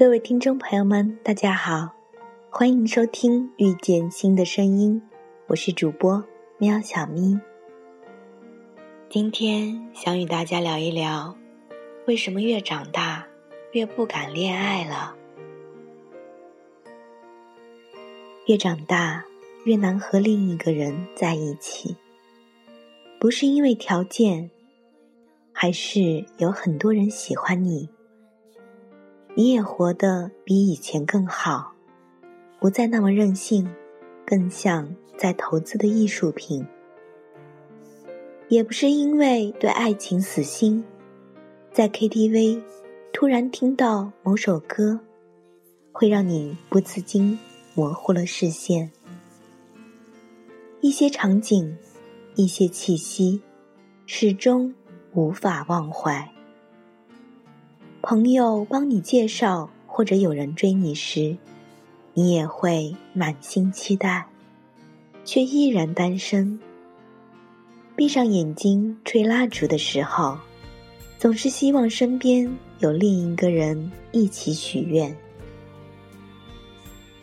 各位听众朋友们，大家好，欢迎收听《遇见新的声音》，我是主播喵小咪。今天想与大家聊一聊，为什么越长大越不敢恋爱了？越长大越难和另一个人在一起，不是因为条件，还是有很多人喜欢你。你也活得比以前更好，不再那么任性，更像在投资的艺术品。也不是因为对爱情死心，在 KTV 突然听到某首歌，会让你不自禁模糊了视线。一些场景，一些气息，始终无法忘怀。朋友帮你介绍，或者有人追你时，你也会满心期待，却依然单身。闭上眼睛吹蜡烛的时候，总是希望身边有另一个人一起许愿。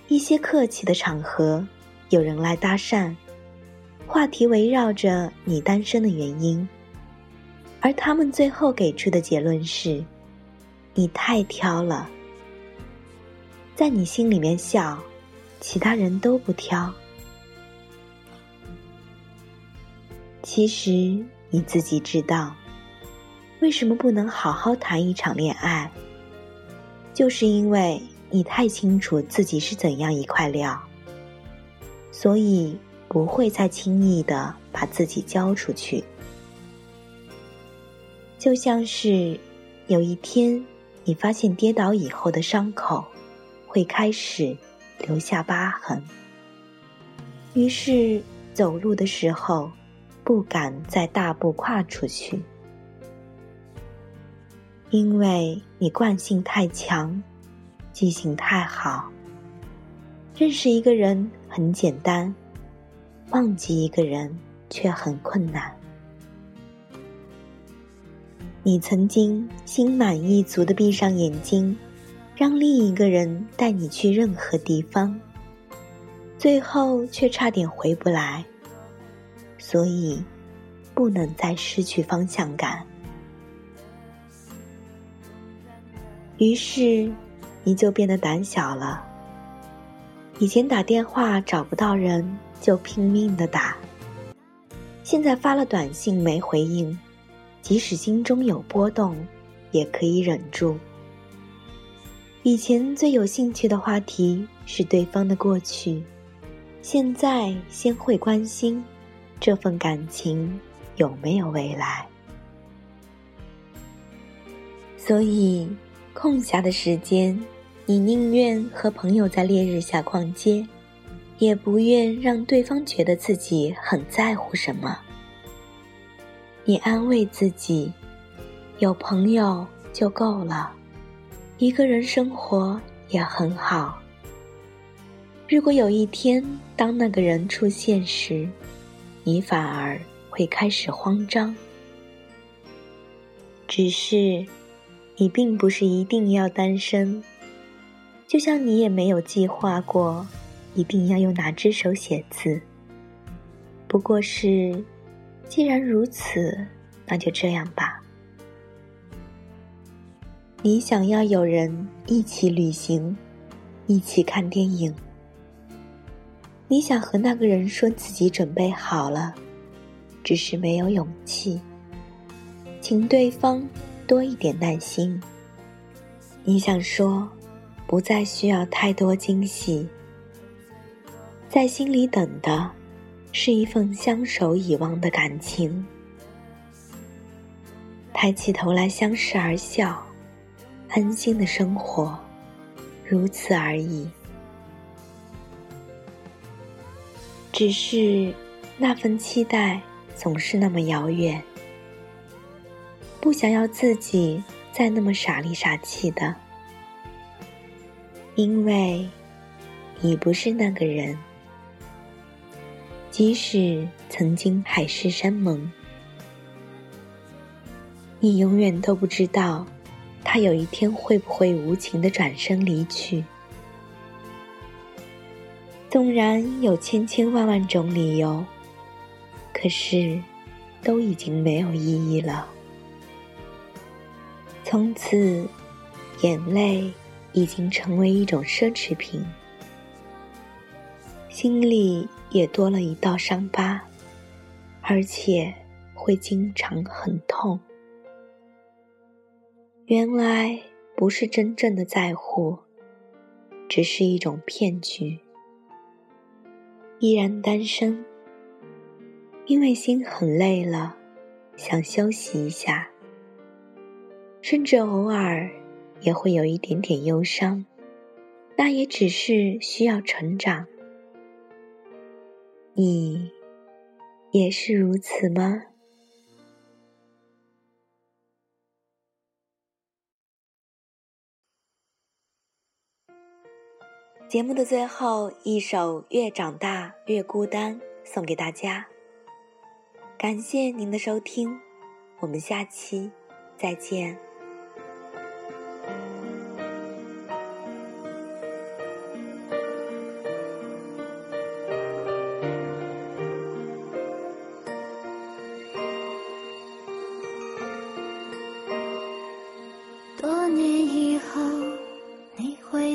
一些客气的场合，有人来搭讪，话题围绕着你单身的原因，而他们最后给出的结论是。你太挑了，在你心里面笑，其他人都不挑。其实你自己知道，为什么不能好好谈一场恋爱，就是因为你太清楚自己是怎样一块料，所以不会再轻易的把自己交出去。就像是有一天。你发现跌倒以后的伤口会开始留下疤痕，于是走路的时候不敢再大步跨出去，因为你惯性太强，记性太好。认识一个人很简单，忘记一个人却很困难。你曾经心满意足的闭上眼睛，让另一个人带你去任何地方，最后却差点回不来，所以不能再失去方向感。于是你就变得胆小了。以前打电话找不到人就拼命的打，现在发了短信没回应。即使心中有波动，也可以忍住。以前最有兴趣的话题是对方的过去，现在先会关心这份感情有没有未来。所以，空暇的时间，你宁愿和朋友在烈日下逛街，也不愿让对方觉得自己很在乎什么。你安慰自己，有朋友就够了，一个人生活也很好。如果有一天当那个人出现时，你反而会开始慌张。只是，你并不是一定要单身，就像你也没有计划过一定要用哪只手写字。不过是。既然如此，那就这样吧。你想要有人一起旅行，一起看电影。你想和那个人说自己准备好了，只是没有勇气。请对方多一点耐心。你想说，不再需要太多惊喜，在心里等的。是一份相守以忘的感情，抬起头来相视而笑，安心的生活，如此而已。只是那份期待总是那么遥远，不想要自己再那么傻里傻气的，因为你不是那个人。即使曾经海誓山盟，你永远都不知道，他有一天会不会无情的转身离去。纵然有千千万万种理由，可是都已经没有意义了。从此，眼泪已经成为一种奢侈品，心里也多了一道伤疤，而且会经常很痛。原来不是真正的在乎，只是一种骗局。依然单身，因为心很累了，想休息一下。甚至偶尔也会有一点点忧伤，那也只是需要成长。你也是如此吗？节目的最后一首《越长大越孤单》送给大家，感谢您的收听，我们下期再见。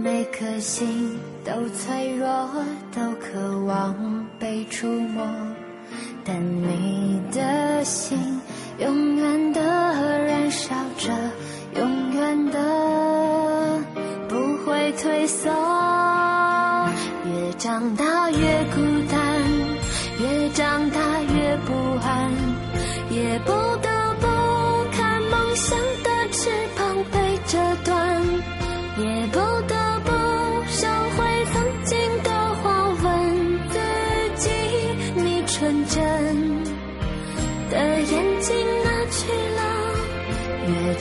每颗心都脆弱，都渴望被触摸，但你的心永